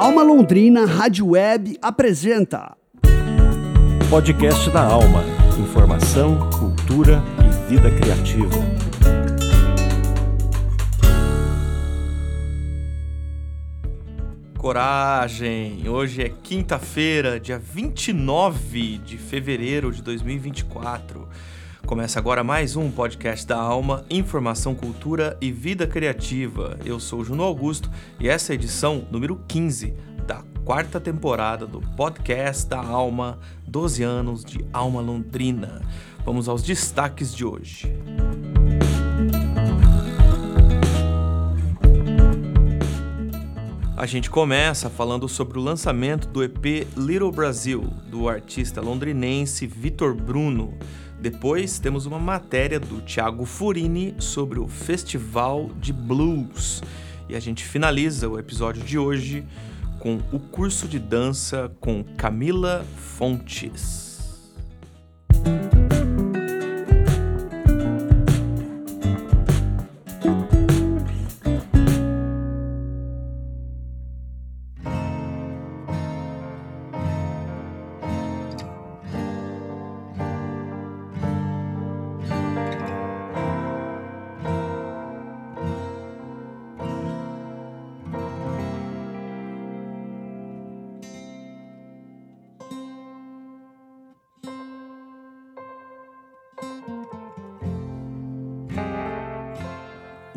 Alma Londrina Rádio Web apresenta Podcast da Alma. Informação, cultura e vida criativa. Coragem! Hoje é quinta-feira, dia 29 de fevereiro de 2024. Começa agora mais um podcast da Alma, Informação, Cultura e Vida Criativa. Eu sou Juno Augusto e essa é a edição número 15 da quarta temporada do podcast da Alma, 12 anos de Alma Londrina. Vamos aos destaques de hoje. A gente começa falando sobre o lançamento do EP Little Brasil, do artista londrinense Vitor Bruno. Depois temos uma matéria do Thiago Furini sobre o Festival de Blues. E a gente finaliza o episódio de hoje com o curso de dança com Camila Fontes.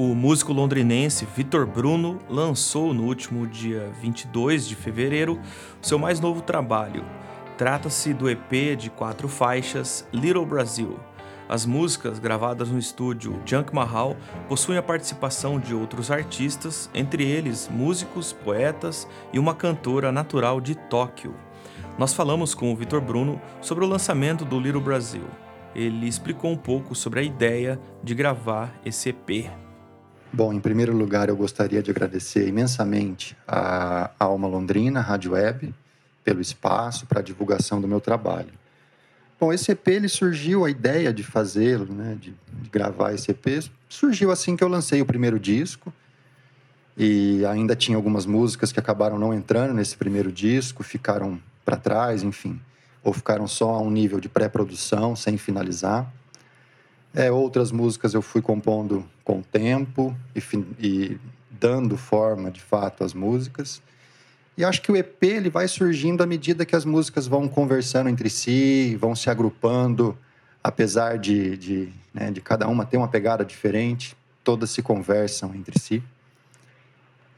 O músico londrinense Vitor Bruno lançou no último dia 22 de fevereiro seu mais novo trabalho. Trata-se do EP de quatro faixas Little Brasil. As músicas, gravadas no estúdio Junk Mahal, possuem a participação de outros artistas, entre eles músicos, poetas e uma cantora natural de Tóquio. Nós falamos com o Vitor Bruno sobre o lançamento do Little Brasil. Ele explicou um pouco sobre a ideia de gravar esse EP. Bom, em primeiro lugar, eu gostaria de agradecer imensamente a Alma Londrina, Rádio Web, pelo espaço para a divulgação do meu trabalho. Bom, esse EP ele surgiu, a ideia de fazê-lo, né, de, de, gravar esse EP, surgiu assim que eu lancei o primeiro disco. E ainda tinha algumas músicas que acabaram não entrando nesse primeiro disco, ficaram para trás, enfim, ou ficaram só a um nível de pré-produção, sem finalizar. É, outras músicas eu fui compondo com o tempo e, e, dando forma, de fato, às músicas. E acho que o EP ele vai surgindo à medida que as músicas vão conversando entre si, vão se agrupando, apesar de, de, né, de cada uma ter uma pegada diferente, todas se conversam entre si.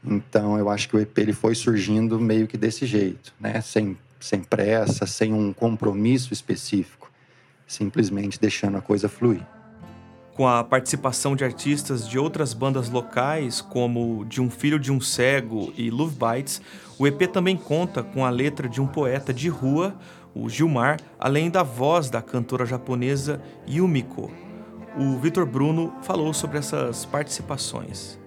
Então, eu acho que o EP ele foi surgindo meio que desse jeito, né? sem, sem pressa, sem um compromisso específico, simplesmente deixando a coisa fluir com a participação de artistas de outras bandas locais, como De um Filho de um Cego e Love Bites, o EP também conta com a letra de um poeta de rua, o Gilmar, além da voz da cantora japonesa Yumiko. O Vitor Bruno falou sobre essas participações.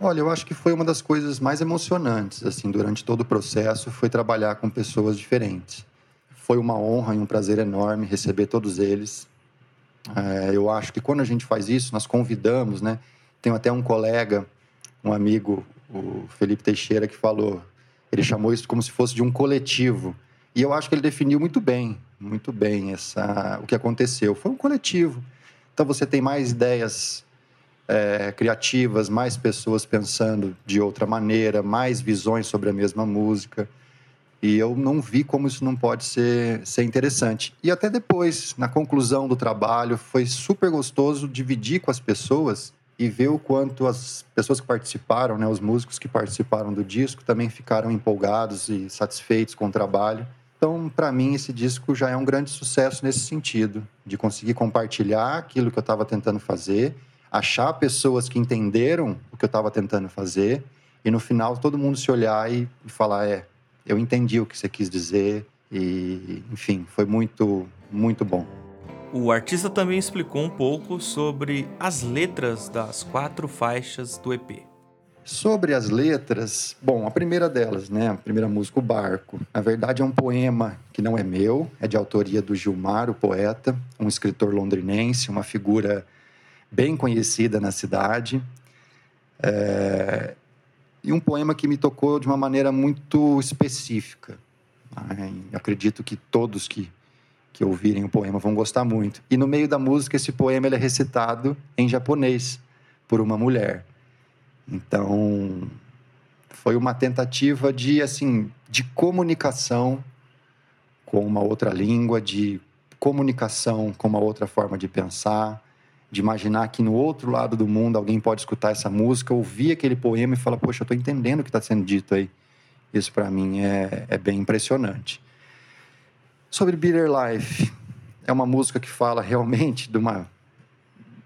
Olha, eu acho que foi uma das coisas mais emocionantes, assim, durante todo o processo, foi trabalhar com pessoas diferentes. Foi uma honra e um prazer enorme receber todos eles, é, eu acho que quando a gente faz isso, nós convidamos, né? Tem até um colega, um amigo, o Felipe Teixeira, que falou, ele chamou isso como se fosse de um coletivo. E eu acho que ele definiu muito bem, muito bem essa, o que aconteceu. Foi um coletivo. Então você tem mais ideias é, criativas, mais pessoas pensando de outra maneira, mais visões sobre a mesma música. E eu não vi como isso não pode ser, ser interessante. E até depois, na conclusão do trabalho, foi super gostoso dividir com as pessoas e ver o quanto as pessoas que participaram, né, os músicos que participaram do disco, também ficaram empolgados e satisfeitos com o trabalho. Então, para mim, esse disco já é um grande sucesso nesse sentido, de conseguir compartilhar aquilo que eu estava tentando fazer, achar pessoas que entenderam o que eu estava tentando fazer, e no final todo mundo se olhar e, falar: é, eu entendi o que você quis dizer e, enfim, foi muito, muito bom. O artista também explicou um pouco sobre as letras das quatro faixas do EP. Sobre as letras, bom, a primeira delas, né, a primeira música, O Barco, na verdade é um poema que não é meu, é de autoria do Gilmar, o poeta, um escritor londrinense, uma figura bem conhecida na cidade. É, e um poema que me tocou de uma maneira muito específica. acredito que todos que, que ouvirem o poema vão gostar muito. E no meio da música, esse poema ele é recitado em japonês por uma mulher. Então, foi uma tentativa de assim de comunicação com uma outra língua, de comunicação com uma outra forma de pensar, de imaginar que no outro lado do mundo alguém pode escutar essa música, ouvir aquele poema e falar: Poxa, eu estou entendendo o que está sendo dito aí. Isso para mim é, é bem impressionante. Sobre Bitter Life, é uma música que fala realmente de uma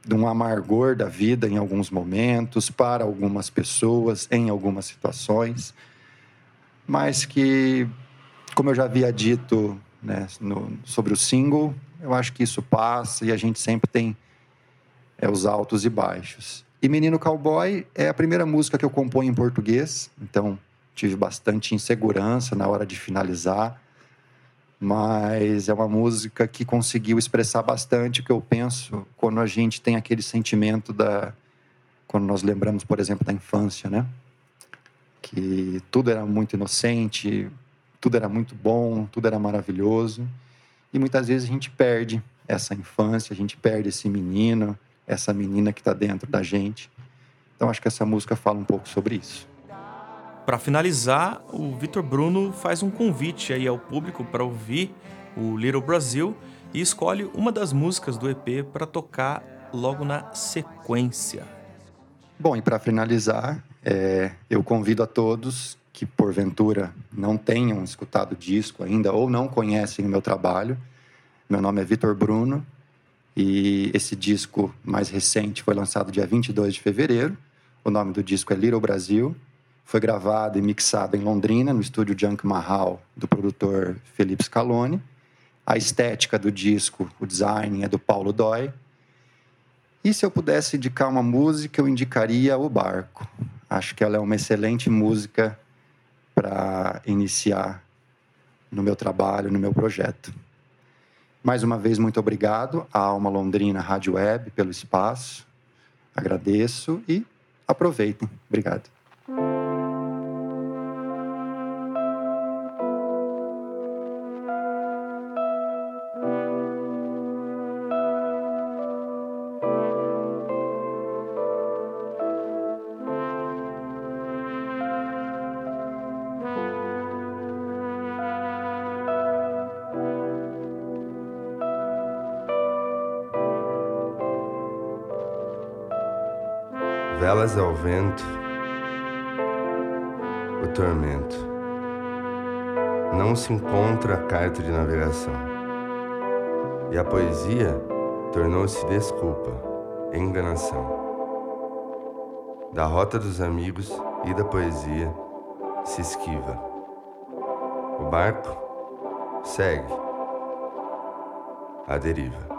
de um amargor da vida em alguns momentos, para algumas pessoas, em algumas situações, mas que, como eu já havia dito né, no, sobre o single, eu acho que isso passa e a gente sempre tem é, os altos e baixos. E Menino Cowboy é a primeira música que eu componho em português, então tive bastante insegurança na hora de finalizar, mas é uma música que conseguiu expressar bastante o que eu penso quando a gente tem aquele sentimento da quando nós lembramos, por exemplo, da infância, né? Que tudo era muito inocente, tudo era muito bom, tudo era maravilhoso. E muitas vezes a gente perde essa infância, a gente perde esse menino, essa menina que está dentro da gente. Então acho que essa música fala um pouco sobre isso. Para finalizar, o Vitor Bruno faz um convite aí ao público para ouvir o Little Brasil e escolhe uma das músicas do EP para tocar logo na sequência. Bom, e para finalizar, é, eu convido a todos que porventura não tenham escutado o disco ainda ou não conhecem o meu trabalho. Meu nome é Vitor Bruno e esse disco mais recente foi lançado dia 22 de fevereiro. O nome do disco é Little Brasil. Foi gravado e mixado em Londrina, no estúdio Junk Mahal, do produtor Felipe Scaloni. A estética do disco, o design é do Paulo Dói. E se eu pudesse indicar uma música, eu indicaria O Barco. Acho que ela é uma excelente música para iniciar no meu trabalho, no meu projeto. Mais uma vez, muito obrigado à Alma Londrina Rádio Web pelo espaço. Agradeço e aproveitem. Obrigado. Velas ao vento, o tormento. Não se encontra a carta de navegação. E a poesia tornou-se desculpa, enganação. Da rota dos amigos e da poesia se esquiva. O barco segue a deriva.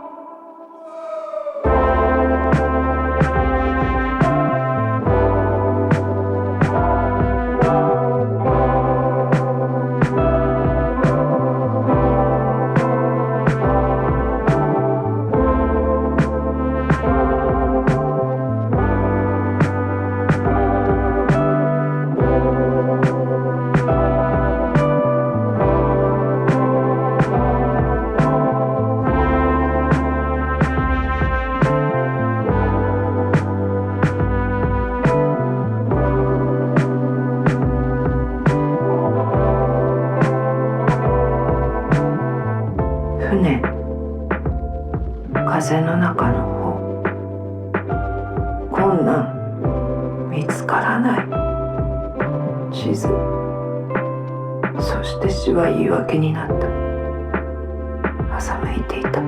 そして死は言い訳になった。欺いていた。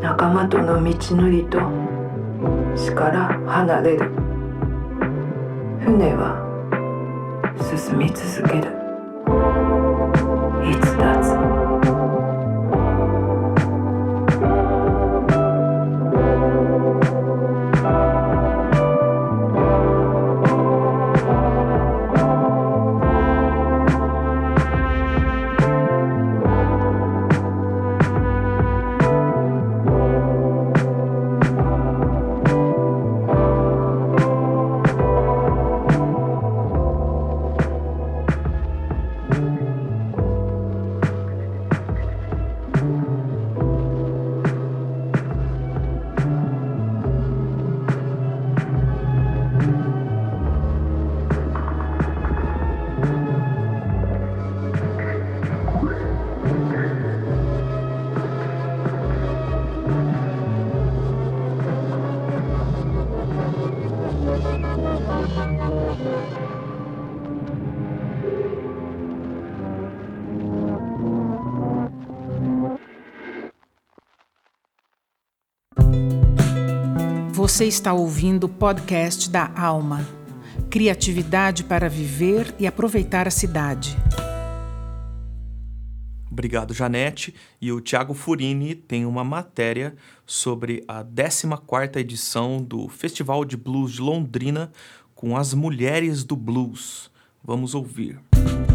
仲間との道のりと死から離れる。船は進み続ける。Você está ouvindo o podcast da Alma. Criatividade para viver e aproveitar a cidade. Obrigado, Janete. E o Tiago Furini tem uma matéria sobre a 14ª edição do Festival de Blues de Londrina com as mulheres do blues. Vamos ouvir. Olá,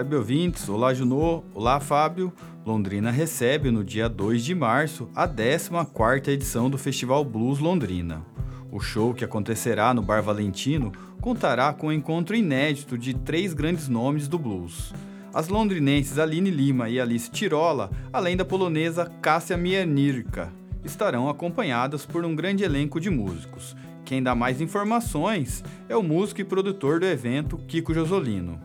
web ouvintes. Olá, Junô. Olá, Fábio. Londrina recebe no dia 2 de março a 14ª edição do Festival Blues Londrina. O show que acontecerá no Bar Valentino contará com um encontro inédito de três grandes nomes do blues. As londrinenses Aline Lima e Alice Tirola, além da polonesa Cássia Miernirka, estarão acompanhadas por um grande elenco de músicos. Quem dá mais informações é o músico e produtor do evento, Kiko Josolino.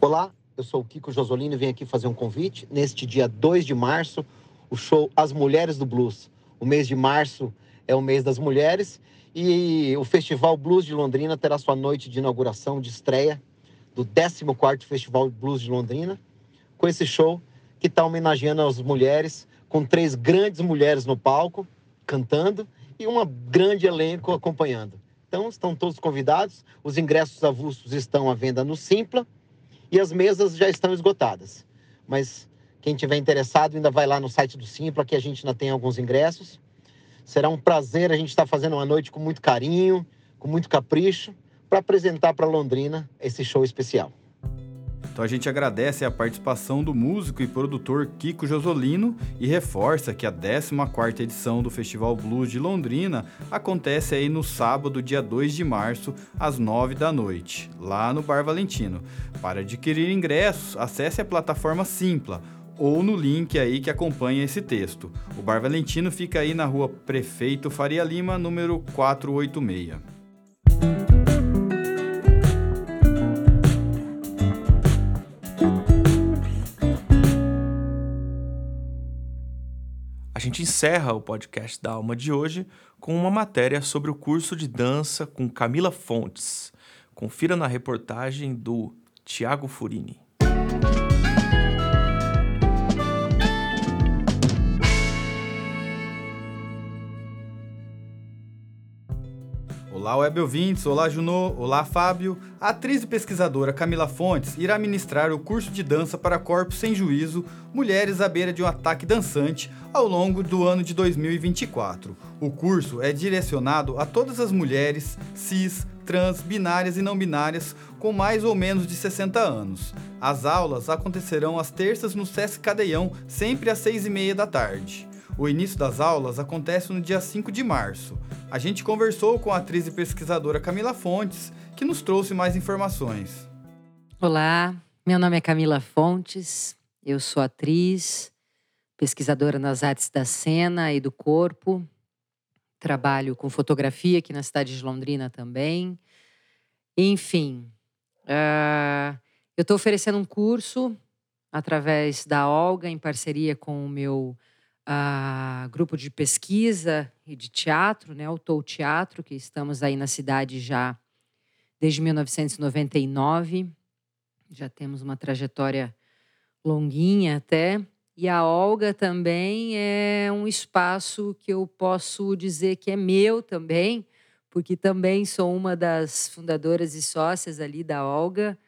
Olá, eu sou o Kiko Josolino e venho aqui fazer um convite. Neste dia 2 de março, o show As Mulheres do Blues. O mês de março é o mês das mulheres e o Festival Blues de Londrina terá sua noite de inauguração, de estreia do 14º Festival Blues de Londrina, com esse show que está homenageando as mulheres, com três grandes mulheres no palco, cantando, e um grande elenco acompanhando. Então, estão todos convidados. Os ingressos avulsos estão à venda no Simpla e as mesas já estão esgotadas. Mas quem tiver interessado ainda vai lá no site do Simpla, que a gente ainda tem alguns ingressos. Será um prazer a gente estar fazendo uma noite com muito carinho, com muito capricho, para apresentar para Londrina esse show especial. Então a gente agradece a participação do músico e produtor Kiko Josolino e reforça que a 14ª edição do Festival Blues de Londrina acontece aí no sábado, dia 2 de março, às 9 da noite, lá no Bar Valentino. Para adquirir ingressos, acesse a plataforma Simpla ou no link aí que acompanha esse texto. O Bar Valentino fica aí na rua Prefeito Faria Lima, número 486. A gente encerra o podcast da Alma de hoje com uma matéria sobre o curso de dança com Camila Fontes. Confira na reportagem do Tiago Furini. Olá, web ouvintes. Olá, Junô. Olá, Fábio. A atriz e pesquisadora Camila Fontes irá ministrar o curso de dança para corpos sem juízo, mulheres à beira de um ataque dançante, ao longo do ano de 2024. O curso é direcionado a todas as mulheres cis, trans, binárias e não binárias com mais ou menos de 60 anos. As aulas acontecerão às terças no Sesc Cadeião, sempre às 6 e meia da tarde. O início das aulas acontece no dia 5 de março. A gente conversou com a atriz e pesquisadora Camila Fontes, que nos trouxe mais informações. Olá, meu nome é Camila Fontes, eu sou atriz, pesquisadora nas artes da cena e do corpo, trabalho com fotografia aqui na cidade de Londrina também. Enfim, uh, eu estou oferecendo um curso através da Olga, em parceria com o meu uh, grupo de pesquisa e de teatro, né, o Tou Teatro, que estamos aí na cidade já desde 1999. Já temos uma trajetória longuinha até. E a Olga também é um espaço que eu posso dizer que é meu também, porque também sou uma das fundadoras e sócias ali da Olga.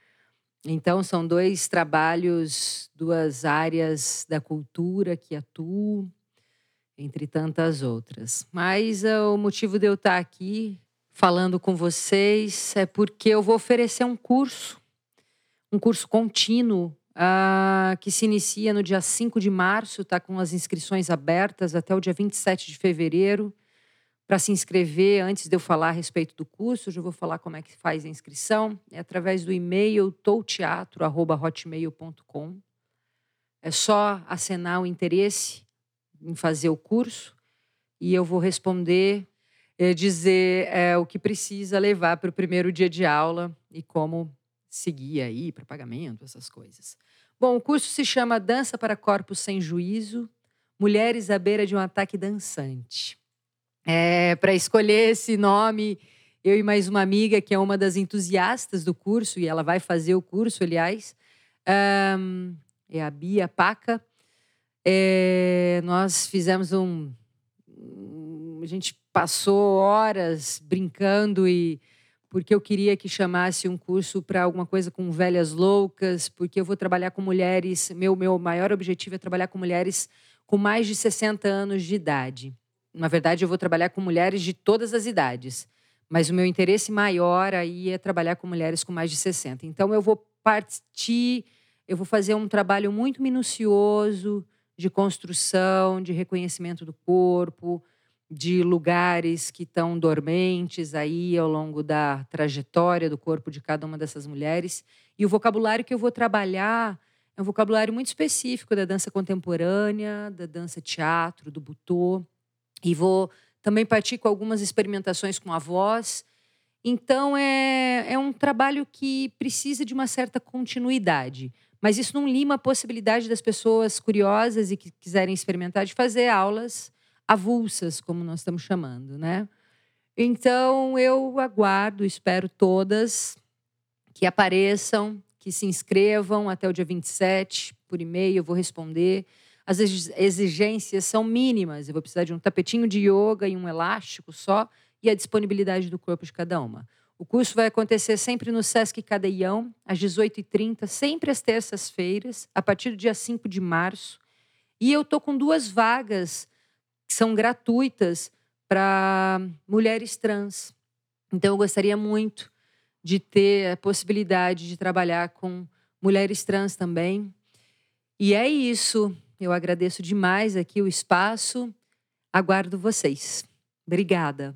Então, são dois trabalhos, duas áreas da cultura que atuo, entre tantas outras. Mas uh, o motivo de eu estar aqui falando com vocês é porque eu vou oferecer um curso, um curso contínuo, uh, que se inicia no dia 5 de março, está com as inscrições abertas até o dia 27 de fevereiro. Para se inscrever, antes de eu falar a respeito do curso, eu já vou falar como é que faz a inscrição. É através do e-mail touteatro.hotmail.com. É só acenar o interesse em fazer o curso e eu vou responder, é, dizer é, o que precisa levar para o primeiro dia de aula e como seguir aí para pagamento, essas coisas. Bom, o curso se chama Dança para Corpos Sem Juízo, Mulheres à Beira de um Ataque Dançante. É, Para escolher esse nome eu e mais uma amiga que é uma das entusiastas do curso, e ela vai fazer o curso, aliás, um, é a Bia Paca. É, nós fizemos um. A gente passou horas brincando e porque eu queria que chamasse um curso para alguma coisa com velhas loucas, porque eu vou trabalhar com mulheres. Meu, meu maior objetivo é trabalhar com mulheres com mais de 60 anos de idade. Na verdade, eu vou trabalhar com mulheres de todas as idades, mas o meu interesse maior aí é trabalhar com mulheres com mais de 60. Então, eu vou partir, eu vou fazer um trabalho muito minucioso de construção, de reconhecimento do corpo, de lugares que estão dormentes aí ao longo da trajetória do corpo de cada uma dessas mulheres. E o vocabulário que eu vou trabalhar é um vocabulário muito específico da dança contemporânea, da dança teatro, do butô. E vou também partir com algumas experimentações com a voz. Então, é, é um trabalho que precisa de uma certa continuidade. Mas isso não lima a possibilidade das pessoas curiosas e que quiserem experimentar de fazer aulas avulsas, como nós estamos chamando, né? Então eu aguardo, espero todas que apareçam, que se inscrevam até o dia 27 por e-mail, eu vou responder. As exigências são mínimas, eu vou precisar de um tapetinho de yoga e um elástico só e a disponibilidade do corpo de cada uma. O curso vai acontecer sempre no Sesc Cadeião, às 18h30, sempre às terças-feiras, a partir do dia 5 de março. E eu estou com duas vagas que são gratuitas para mulheres trans. Então, eu gostaria muito de ter a possibilidade de trabalhar com mulheres trans também. E é isso. Eu agradeço demais aqui o espaço. Aguardo vocês. Obrigada.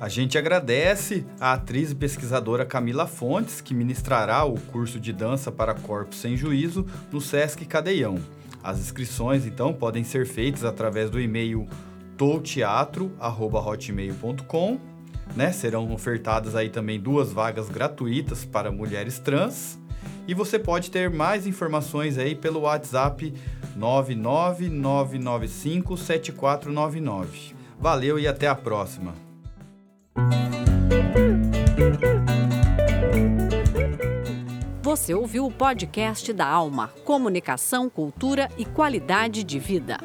A gente agradece a atriz e pesquisadora Camila Fontes, que ministrará o curso de dança para corpos sem juízo no Sesc Cadeião. As inscrições, então, podem ser feitas através do e-mail touteatro.hotmail.com. Né? Serão ofertadas aí também duas vagas gratuitas para mulheres trans. E você pode ter mais informações aí pelo WhatsApp 999957499. Valeu e até a próxima. Você ouviu o podcast da Alma: Comunicação, Cultura e Qualidade de Vida.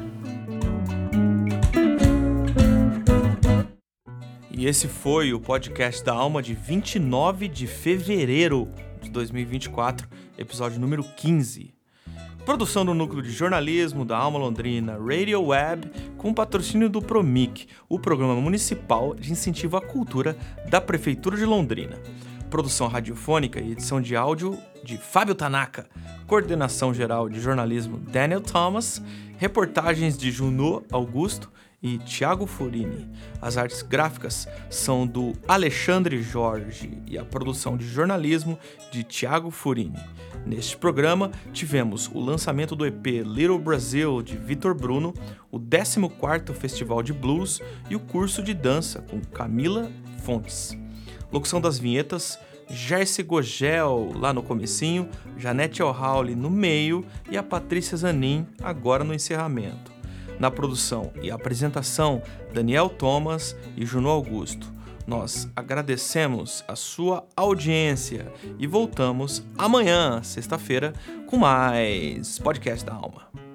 E esse foi o podcast da Alma de 29 de fevereiro de 2024, episódio número 15. Produção do Núcleo de Jornalismo da Alma Londrina Radio Web, com patrocínio do Promic, o Programa Municipal de Incentivo à Cultura da Prefeitura de Londrina. Produção radiofônica e edição de áudio de Fábio Tanaka, coordenação geral de jornalismo Daniel Thomas, reportagens de Junot Augusto e Thiago Furini. As artes gráficas são do Alexandre Jorge e a produção de jornalismo de Thiago Furini. Neste programa, tivemos o lançamento do EP Little Brazil de Vitor Bruno, o 14º Festival de Blues e o curso de dança com Camila Fontes. Locução das vinhetas, Jersey Gogel lá no comecinho, Janete O'Howley no meio e a Patrícia Zanin agora no encerramento. Na produção e apresentação, Daniel Thomas e Juno Augusto. Nós agradecemos a sua audiência e voltamos amanhã, sexta-feira, com mais Podcast da Alma.